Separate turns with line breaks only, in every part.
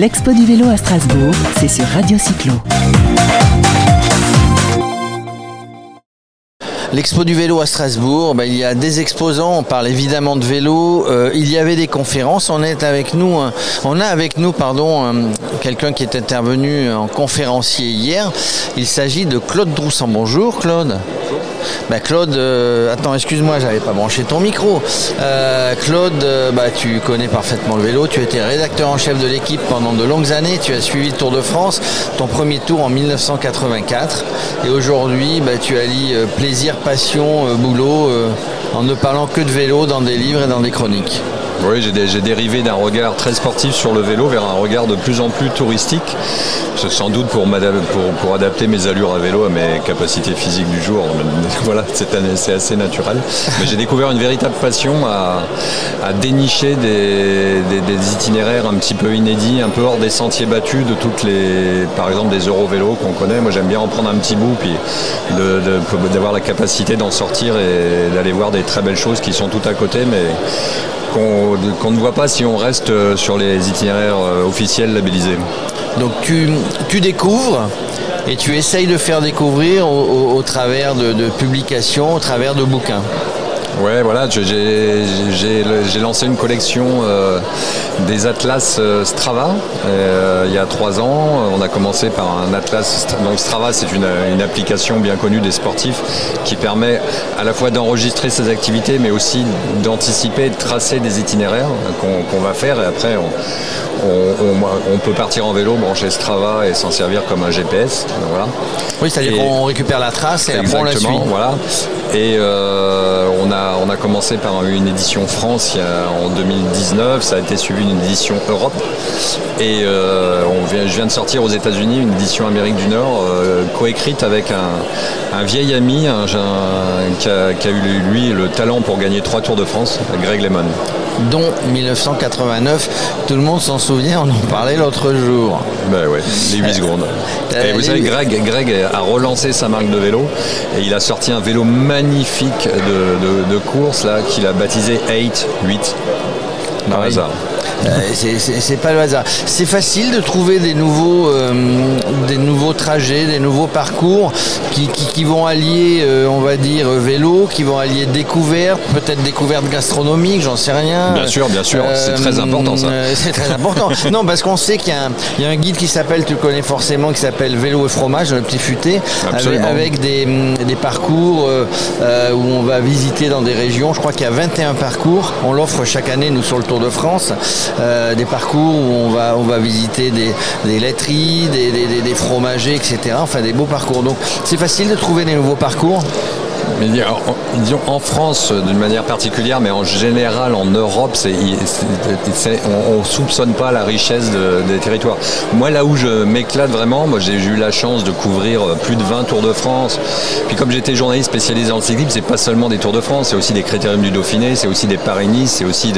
L'expo du vélo à Strasbourg, c'est sur Radio Cyclo.
L'expo du vélo à Strasbourg, ben, il y a des exposants, on parle évidemment de vélo, euh, il y avait des conférences, on est avec nous, euh, on a avec nous pardon, euh, quelqu'un qui est intervenu en conférencier hier. Il s'agit de Claude Droussan. Bonjour Claude. Ben, Claude, euh, attends, excuse-moi, j'avais pas branché ton micro. Euh, Claude, euh, bah, tu connais parfaitement le vélo, tu étais rédacteur en chef de l'équipe pendant de longues années, tu as suivi le Tour de France, ton premier tour en 1984, et aujourd'hui, bah, tu allies plaisir, passion, boulot, en ne parlant que de vélo dans des livres et dans des chroniques.
Oui, j'ai dé- j'ai dérivé d'un regard très sportif sur le vélo vers un regard de plus en plus touristique. Sans doute pour, adapter mes allures à vélo à mes capacités physiques du jour. Voilà, c'est assez naturel. Mais j'ai découvert une véritable passion à, dénicher des, itinéraires un petit peu inédits, un peu hors des sentiers battus de toutes les, par exemple des Eurovélos qu'on connaît. Moi, j'aime bien en prendre un petit bout, puis d'avoir la capacité d'en sortir et d'aller voir des très belles choses qui sont tout à côté, mais qu'on ne voit pas si on reste euh, sur les itinéraires euh, officiels labellisés.
Donc tu, découvres et tu essayes de faire découvrir au, travers de publications, au travers de bouquins.
Ouais, voilà, j'ai lancé une collection euh, des atlas euh, Strava euh, il y a trois ans. On a commencé par un atlas. Donc Strava, c'est une, une application bien connue des sportifs qui permet à la fois d'enregistrer ses activités, mais aussi d'anticiper, de tracer des itinéraires qu'on va faire. Et après, on, on- on- on peut partir en vélo, brancher Strava et s'en servir comme un GPS. Donc, voilà.
Oui, c'est-à-dire qu'on récupère la trace et après on la suit.
Voilà. Et euh, on, a, on a commencé par une édition France il y a- en 2019, ça a été suivi d'une édition Europe. Et euh, on vient, je viens de sortir aux États-Unis une édition Amérique du Nord, euh, coécrite avec un, un vieil ami un- un- qui, a, qui a eu lui le talent pour gagner trois Tours de France, Greg Lemon.
dont 1989. Tout le monde s'en souvient, on en parlait l'autre jour.
Ben ouais, les 8 secondes.
Euh,
Et vous savez, Greg, Greg a relancé sa marque de vélo et il a sorti un vélo magnifique de, de- de course là qu'il a baptisé 8, 8. Par hasard.
Euh, c'est- pas le hasard. C'est facile de trouver des nouveaux, euh, des nouveaux trajets, des nouveaux parcours qui, qui- qui vont allier, euh, on va dire, vélo, qui vont allier découverte, peut-être découverte gastronomique, j'en sais rien.
Bien sûr, bien sûr, c'est très important, ça.
c'est très important. non, parce qu'on sait qu'il y, a un- il y a un guide qui s'appelle, tu le connais forcément, qui s'appelle Vélo et fromage, le petit futé, avec, des, des parcours euh, où on va visiter dans des régions. Je crois qu'il y a 21 parcours. On l'offre chaque année, nous, sur le Tour de France. Euh, des parcours où on va, on va visiter des, des laiteries, des, des- des- des fromagers, etc. Enfin, des beaux parcours. Donc, c'est facile de trouver des nouveaux parcours.
Mais disons en France euh, d'une manière particulière, mais en général en Europe, on, ne soupçonne pas la richesse de- des territoires. Moi, là où je m'éclate vraiment, moi j'ai eu la chance de couvrir euh, plus de 20 Tours de France. Puis comme j'étais journaliste spécialisé en cyclisme, c'est pas seulement des Tours de France, c'est aussi des Critériums du Dauphiné, c'est aussi des Paris-Nice, c'est aussi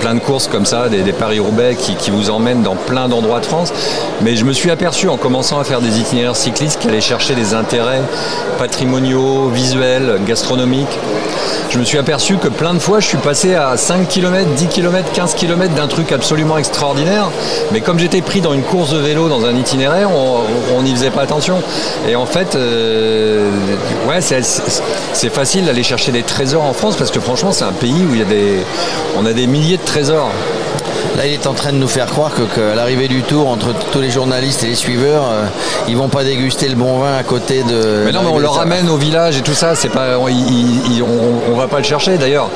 plein de courses comme ça, des, Paris-Roubaix qui, qui vous emmènent dans plein d'endroits de France. Mais je me suis aperçu en commençant à faire des itinéraires cyclistes qui allaient chercher des intérêts patrimoniaux, visuels, gastronomiques. Je me suis aperçu que plein de fois, je suis passé à 5 km, 10 km, 15 km d'un truc absolument extraordinaire. Mais comme j'étais pris dans une course de vélo, dans un itinéraire, on n'y faisait pas attention. Et en fait, euh, c'est- facile d'aller chercher des trésors en France parce que franchement, c'est un pays où il y on a des milliers de trésors.
Là, il est en train de nous faire croire que, que à l'arrivée du Tour, entre tous les journalistes et les suiveurs, euh, ils vont pas déguster le bon vin à côté de.
Mais non, mais on le ramène au village et tout ça. C'est pas, on, il- il- on, on va pas le chercher. D'ailleurs,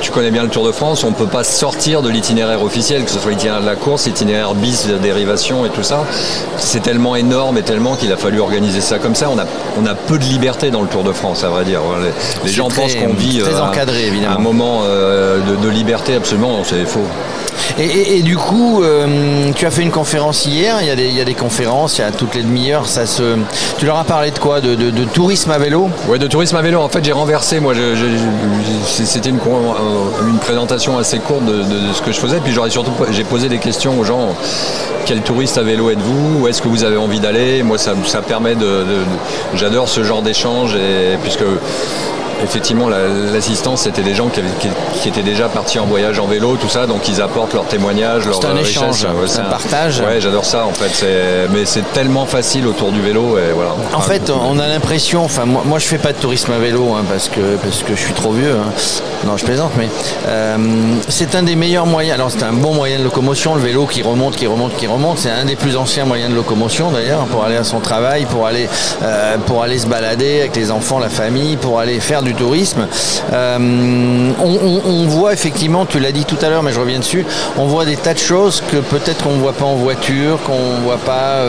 tu connais bien le Tour de France. On peut pas sortir de l'itinéraire officiel, que ce soit l'itinéraire de la course, l'itinéraire bis, la dérivation et tout ça. C'est tellement énorme et tellement qu'il a fallu organiser ça comme ça. On a, on a peu de liberté dans le Tour de France, à vrai dire. Les, gens
très-
pensent qu'on vit
très
euh, un-
encadré, évidemment.
un moment euh, de, de liberté absolument. C'est faux.
Et, et- et du coup, euh, tu as fait une conférence hier. Il y, a des, il y a des conférences, il y a toutes les demi-heures. Ça se. Tu leur as parlé de quoi? De, de- de tourisme à vélo?
Ouais, de tourisme à vélo, en fait, j'ai renversé. Moi, c'était une, une présentation assez courte de, ce que je faisais. Puis j'aurais surtout, j'ai posé des questions aux gens. Quel touriste à vélo êtes-vous? Où est-ce que vous avez envie d'aller? Moi, ça, ça permet de- J'adore ce genre d'échange, et puisque effectivement, l'assistance, c'était des gens qui, étaient déjà partis en voyage en vélo, tout ça, donc ils apportent leurs témoignages, leur
C'est un échange, c'est un, partage.
Ouais, j'adore ça en fait. Mais c'est tellement facile autour du vélo et voilà.
En fait, on a l'impression, enfin moi, moi je fais pas de tourisme à vélo hein, parce que parce que je suis trop vieux. Hein. Non, je plaisante, mais euh, c'est un des meilleurs moyens. Alors c'est un bon moyen de locomotion, le vélo qui remonte, qui remonte, qui remonte. C'est un des plus anciens moyens de locomotion d'ailleurs pour aller à son travail, pour aller euh, pour aller se balader avec les enfants, la famille, pour aller faire du tourisme. Euh, on, voit effectivement, tu l'as dit tout à l'heure, mais je reviens dessus, on voit des tas de choses que peut-être qu'on ne voit pas en voiture, qu'on ne voit pas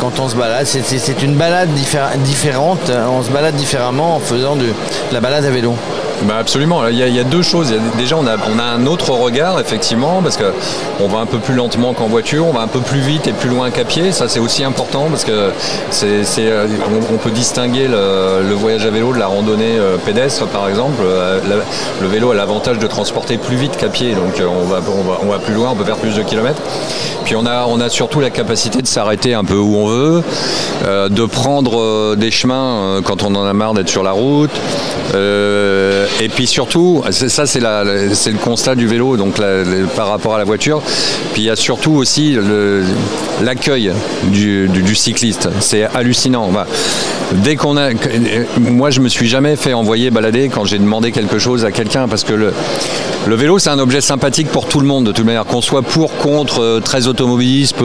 quand on se balade. C'est une balade différente. On se balade différemment en faisant de la balade à vélo.
Bah absolument. Il y, a, deux choses. déjà, on a, on a un autre regard, effectivement, parce qu'on va un peu plus lentement qu'en voiture, on va un peu plus vite et plus loin qu'à pied. Ça, c'est aussi important parce que c'est, euh, on, peut distinguer le, voyage à vélo de la randonnée euh, pédestre, par exemple. Euh, le vélo a l'avantage de transporter plus vite qu'à pied, donc on va, on va, plus loin, on peut faire plus de kilomètres. Puis on a, on a surtout la capacité de s'arrêter un peu où on veut, de prendre des chemins quand on en a marre d'être sur la route. Et puis surtout, ça c'est le constat du vélo, donc par rapport à la voiture. Puis il y a surtout aussi l'accueil du, cycliste. C'est hallucinant. dès qu'on a, moi je me suis jamais fait envoyer balader quand j'ai demandé quelque chose à quelqu'un parce que le, vélo c'est un objet sympathique pour tout le monde de toute manière, qu'on soit pour, contre, euh, très automobiliste,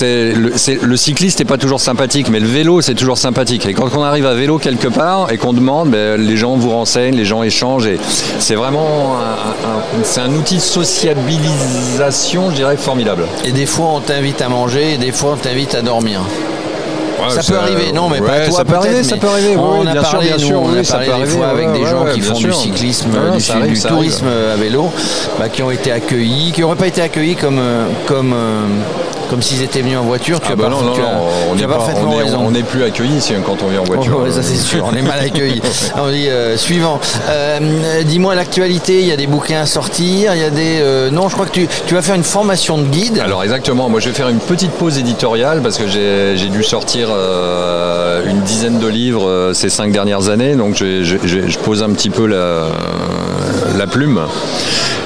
le, cycliste n'est pas toujours sympathique, mais le vélo c'est toujours sympathique. Et quand on arrive à vélo quelque part et qu'on demande, ben, les gens vous les gens échangent. Et c'est vraiment un, un outil de sociabilisation, je dirais, formidable.
Et des fois, on t'invite à manger et des fois, on t'invite à dormir. Ça, peut arriver, non, mais pas toi,
ça peut arriver, ça peut arriver.
on a parlé, sûr, on a parlé des fois avec des gens qui font du cyclisme, du, tourisme à vélo, bah, qui ont été accueillis, qui n'auraient pas été accueillis comme, euh, comme euh, comme s'ils étaient venus en voiture. Tu
ah bah non, non, on n'est parfaitement raison. On n'est plus accueillis quand on vient en voiture.
ça c'est sûr, on est mal accueillis. on dit euh, suivant. Euh, dis-moi l'actualité, il y a des bouquins à sortir, il y a des. Euh, non, je crois que tu, tu, vas faire une formation de guide.
Alors exactement, moi je vais faire une petite pause éditoriale parce que j'ai dû sortir une dizaine de livres ces cinq dernières années, donc je, pose un petit peu la plume.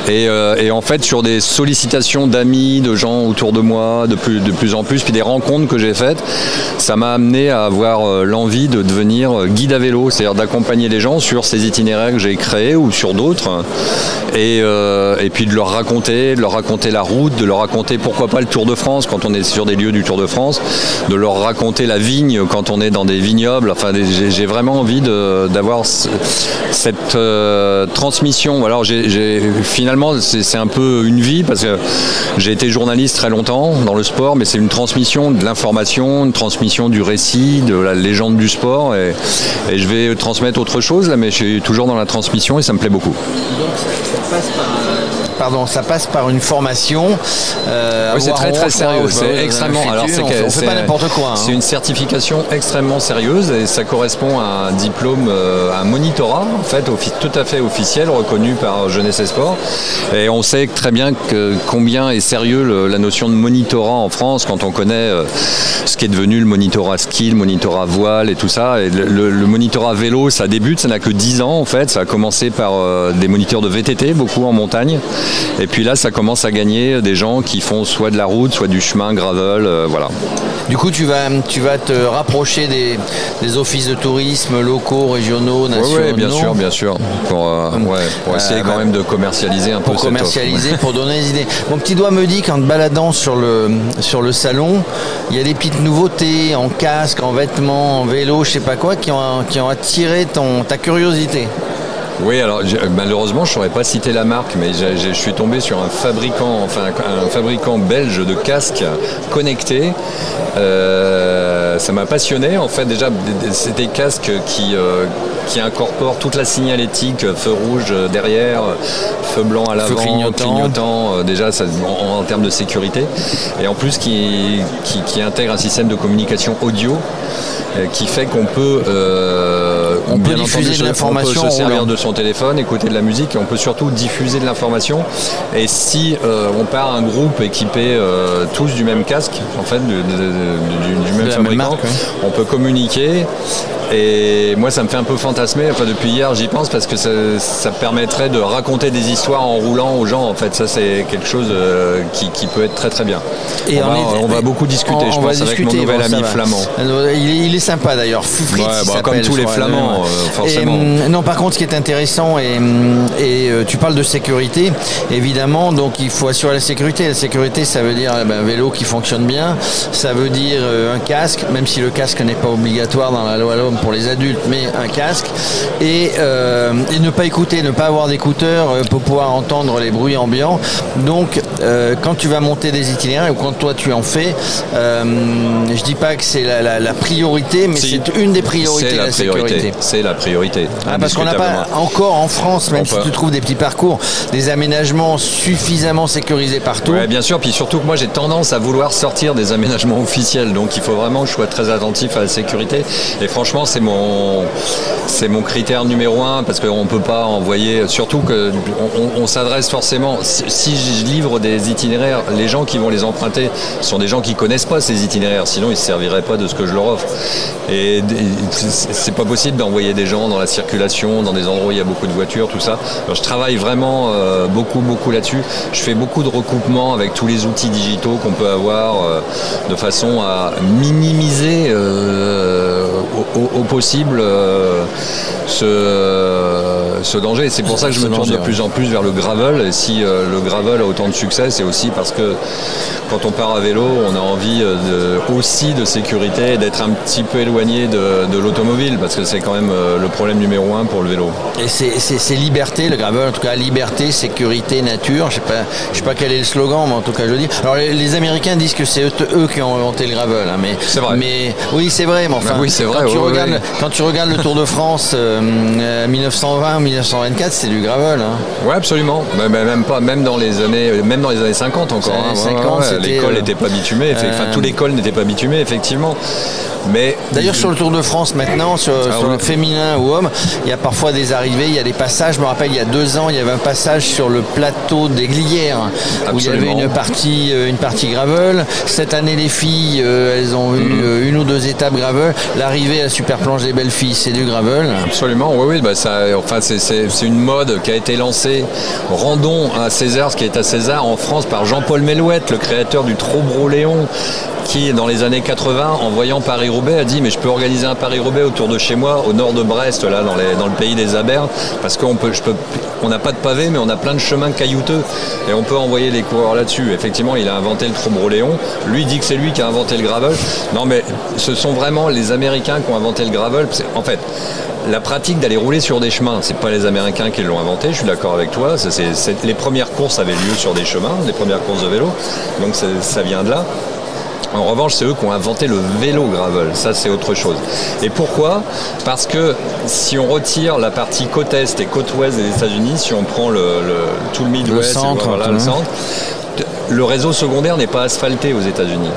Euh, et, en fait, sur des sollicitations d'amis, de gens autour de moi, de plus, en plus, puis des rencontres que j'ai faites, ça m'a amené à avoir euh, l'envie de devenir euh, guide à vélo, c'est-à-dire d'accompagner les gens sur ces itinéraires que j'ai créés ou sur d'autres, et, puis de leur raconter, de leur raconter la route, de leur raconter pourquoi pas le Tour de France quand on est sur des lieux du Tour de France, de leur raconter la vigne quand on est dans des vignobles. Enfin, j'ai vraiment envie d'avoir cette transmission. Alors, j'ai c'est un peu une vie parce que j'ai été journaliste très longtemps dans le sport, mais c'est une transmission de l'information, une transmission du récit, de la légende du sport. Et, je vais transmettre autre chose là, mais je suis toujours dans la transmission et ça me plaît beaucoup.
Pardon, ça passe par une formation.
Euh, oui, c'est très très sérieux. C'est extrêmement.
Alors c'est pas n'importe quoi. Hein.
C'est une certification extrêmement sérieuse et ça correspond à un diplôme, euh, un monitorat en fait, tout à fait officiel, reconnu par Jeunesse et Sport. Et on sait très bien que combien est sérieux la notion de monitorat en France quand on connaît euh, ce qui est devenu le monitorat ski, le monitorat voile et tout ça. Et le, monitorat vélo, ça débute, ça n'a que 10 ans en fait. Ça a commencé par des moniteurs de VTT, beaucoup en montagne. Et puis là, ça commence à gagner des gens qui font soit de la route, soit du chemin, gravel, euh, voilà.
Du coup, tu vas, tu vas te rapprocher des, offices de tourisme locaux, régionaux, nationaux.
Oui, bien sûr, bien sûr. Pour, euh, pour essayer quand euh, même de commercialiser un
peu.
Pour
commercialiser, pour donner des idées. Mon petit doigt me dit qu'en te baladant sur le, sur le salon, il y a des petites nouveautés en casque, en vêtements, en vélo, je sais pas quoi, qui ont, qui ont attiré ton, ta curiosité.
Oui, alors malheureusement, je ne saurais pas citer la marque, mais je suis tombé sur un fabricant, enfin un fabricant belge de casques connectés. Euh, ça m'a passionné. En fait, déjà, c'est des casques qui, euh, qui incorporent toute la signalétique, feu rouge derrière, feu blanc à l'avant, clignotant. Euh, déjà, ça, en, termes de sécurité. Et en plus, qui, qui, qui intègre un système de communication audio qui fait qu'on peut,
on peut diffuser l'information,
se servir de son téléphone, écouter de la musique et on peut surtout diffuser de l'information. Et si euh, on part un groupe équipé euh, tous du même casque, en fait, du, même fabricant, on peut communiquer Et moi, ça me fait un peu fantasmer. Enfin, depuis hier, j'y pense parce que ça, ça, permettrait de raconter des histoires en roulant aux gens. En fait, ça, c'est quelque chose euh, qui, qui, peut être très très bien. Et on, va, on va, beaucoup discuter, on, je pense, avec mon nouvel ami flamand.
Il est, sympa d'ailleurs.
Ouais, bah, comme tous les flamands, euh, forcément.
Et, non, par contre, ce qui est intéressant, et, et euh, tu parles de sécurité, évidemment, donc il faut assurer la sécurité. La sécurité, ça veut dire un eh ben, vélo qui fonctionne bien, ça veut dire un casque, même si le casque n'est pas obligatoire dans la loi l'homme pour les adultes, mais un casque. Et, euh, et ne pas écouter, ne pas avoir d'écouteurs euh, pour pouvoir entendre les bruits ambiants. Donc, euh, quand tu vas monter des itinéraires ou quand toi tu en fais, euh, je dis pas que c'est la, la, priorité, mais c'est une des priorités
la, sécurité. C'est la priorité.
Ah, parce qu'on n'a pas encore en France, même si tu trouves des petits parcours, des aménagements suffisamment sécurisés partout.
Ouais, bien sûr. Puis surtout que moi j'ai tendance à vouloir sortir des aménagements officiels, donc il faut vraiment que je sois très attentif à la sécurité. Et franchement, c'est mon, critère numéro un parce qu'on ne peut pas envoyer, surtout qu'on on, s'adresse forcément, si, je livre des itinéraires, les gens qui vont les emprunter sont des gens qui connaissent pas ces itinéraires, sinon ils ne se serviraient pas de ce que je leur offre. Et c'est pas possible d'envoyer des gens dans la circulation, dans des endroits où il y a beaucoup de voitures, tout ça. je travaille vraiment euh, beaucoup, beaucoup là-dessus. Je fais beaucoup de recoupements avec tous les outils digitaux qu'on peut avoir euh, de façon à minimiser euh, possible ce, ce, danger. c'est pour ça que je me tourne de plus en plus vers le gravel. Et si le gravel a autant de succès, c'est aussi parce que quand on part à vélo, on a envie aussi de sécurité et d'être un petit peu éloigné de, l'automobile parce que c'est quand même le problème numéro un pour le vélo.
Et c'est liberté, le gravel, en tout cas liberté, sécurité, nature. Je sais pas, je sais pas quel est le slogan, mais en tout cas je le dis. Alors les, Américains disent que c'est eux, qui ont inventé le gravel, hein, mais
c'est vrai.
Mais oui, c'est vrai, mais enfin,
oui, c'est vrai.
Quand, tu regardes, quand tu regardes le Tour de France 1920, 1924, c'est du gravel. Hein.
Ouais, absolument. Mais, même pas, même dans les années, même dans les années 50 encore. Hein. l'école n'était pas bitumée. Enfin, tout l'école n'était pas bitumée, effectivement.
D'ailleurs, sur le Tour de France maintenant, sur, ah le féminin ou homme, il y a parfois des arrivées, il y a des passages. Je me rappelle, il y a deux ans, il y avait un passage sur le plateau des Glières où il y avait une partie, euh, une partie gravel. Cette année, les filles, euh, elles ont eu mm. euh, une ou deux étapes gravel. L'arrivée à Super Planche des belles filles, c'est du gravel.
Absolument, oui, oui. Bah ça, enfin, c'est une mode qui a été lancée. Rendons à César ce qui est à César en France par Jean-Paul Melouette, le créateur du Trobro-Léon, qui, dans les années 80, en voyant Paris-Roubaix, a dit Mais je peux organiser un Paris-Roubaix autour de chez moi, au nord de Brest, dans, le pays des Abers, parce qu'on n'a pas de pavé, mais on a plein de chemins caillouteux, et on peut envoyer les coureurs là-dessus. Effectivement, il a inventé le Trombre-Léon. Lui dit que c'est lui qui a inventé le gravel. Non, mais ce sont vraiment les Américains qui ont inventé le gravel. En fait, la pratique d'aller rouler sur des chemins, c'est pas les Américains qui l'ont inventé, je suis d'accord avec toi. les premières courses avaient lieu sur des chemins, les premières courses de vélo, donc ça vient de là. En revanche, c'est eux qui ont inventé le vélo gravel. Ça, c'est autre chose. Et pourquoi? Parce que si on retire la partie côte est et côte ouest des États-Unis, si on prend le, tout le Midwest,
le centre,
le, centre le réseau secondaire n'est pas asphalté aux États-Unis.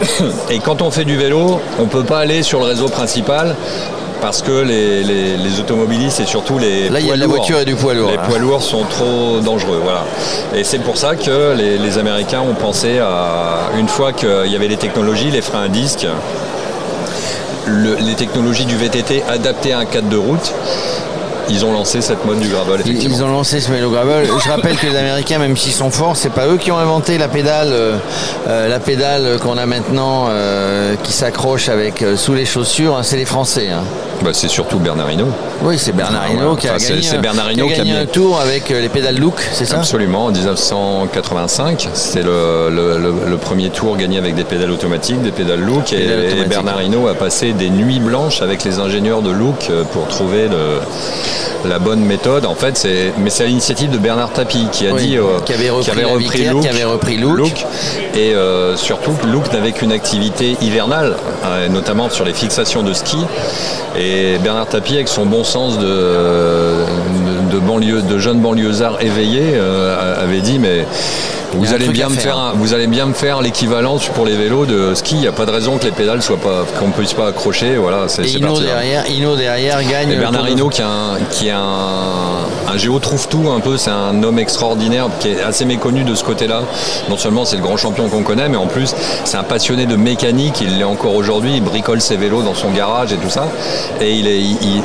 Et quand on fait du vélo, on ne peut pas aller sur le réseau principal parce que les, automobilistes et surtout les
Là, il y a la voiture et du poids lourd.
Les poids lourds sont trop dangereux. Voilà. Et c'est pour ça que les, Américains ont pensé à, une fois qu'il y avait les technologies, les freins à disque, les technologies du VTT adaptées à un cadre de route, ils ont lancé cette mode du gravel.
Ils ont lancé ce vélo gravel. Je rappelle que les Américains, même s'ils sont forts, c'est pas eux qui ont inventé la pédale, euh, euh, la pédale qu'on a maintenant, euh, qui s'accroche avec sous les chaussures. Hein, c'est les Français. Hein.
Bah, c'est surtout Bernard Hinault.
Oui, c'est Bernard Hinault qui a gagné,
c'est qui a
gagné un tour avec les pédales Look, c'est ça?
Absolument, en 1985. C'est le, premier tour gagné avec des pédales automatiques, des pédales Look. Et, Bernard Hinault a passé des nuits blanches avec les ingénieurs de Look pour trouver le la bonne méthode. En fait, c'est mais c'est à l'initiative de Bernard Tapie qui a dit
euh, qui avait repris, Look, qui avait repris Look,
et euh, surtout Look n'avait qu'une activité hivernale, euh, notamment sur les fixations de ski. Et Bernard Tapie, avec son bon sens de, de, banlieue, de jeunes banlieusards éveillés, avait dit mais vous allez, bien me faire vous allez bien me faire l'équivalent pour les vélos de ski. Il n'y a pas de raison que les pédales soient pas, qu'on ne puisse pas accrocher. Voilà, c'est,
Et Hino derrière, derrière gagne.
Et Bernard Hinault qui a un, qui a un un géo trouve tout un peu. C'est un homme extraordinaire qui est assez méconnu de ce côté-là. Non seulement c'est le grand champion qu'on connaît, mais en plus c'est un passionné de mécanique. Il l'est encore aujourd'hui. Il bricole ses vélos dans son garage et tout ça. Et il, est,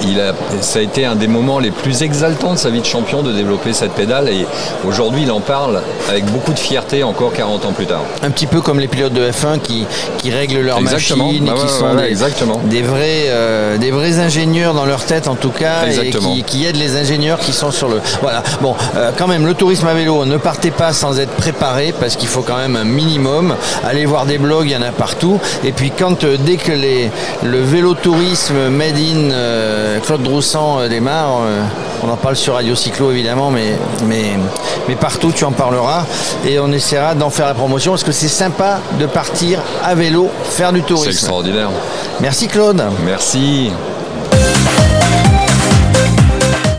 il, a, ça a été un des moments les plus exaltants de sa vie de champion de développer cette pédale. Et aujourd'hui, il en parle avec beaucoup de fierté encore 40 ans plus tard.
Un petit peu comme les pilotes de F1 qui, qui règlent leur machine et bah qui sont des, exactement. des, vrais, euh, des vrais ingénieurs dans leur tête en tout cas et qui, qui, aident les ingénieurs qui sont sur le. Voilà. Bon, euh, quand même, le tourisme à vélo, ne partez pas sans être préparé parce qu'il faut quand même un minimum. Allez voir des blogs, il y en a partout. Et puis quand euh, dès que les, le vélo tourisme made in Claude Droussan démarre, on en parle sur Radio Cyclo évidemment, mais, mais, mais partout tu en parleras et on essaiera d'en faire la promotion parce que c'est sympa de partir à vélo faire du tourisme.
C'est extraordinaire.
Merci Claude.
Merci.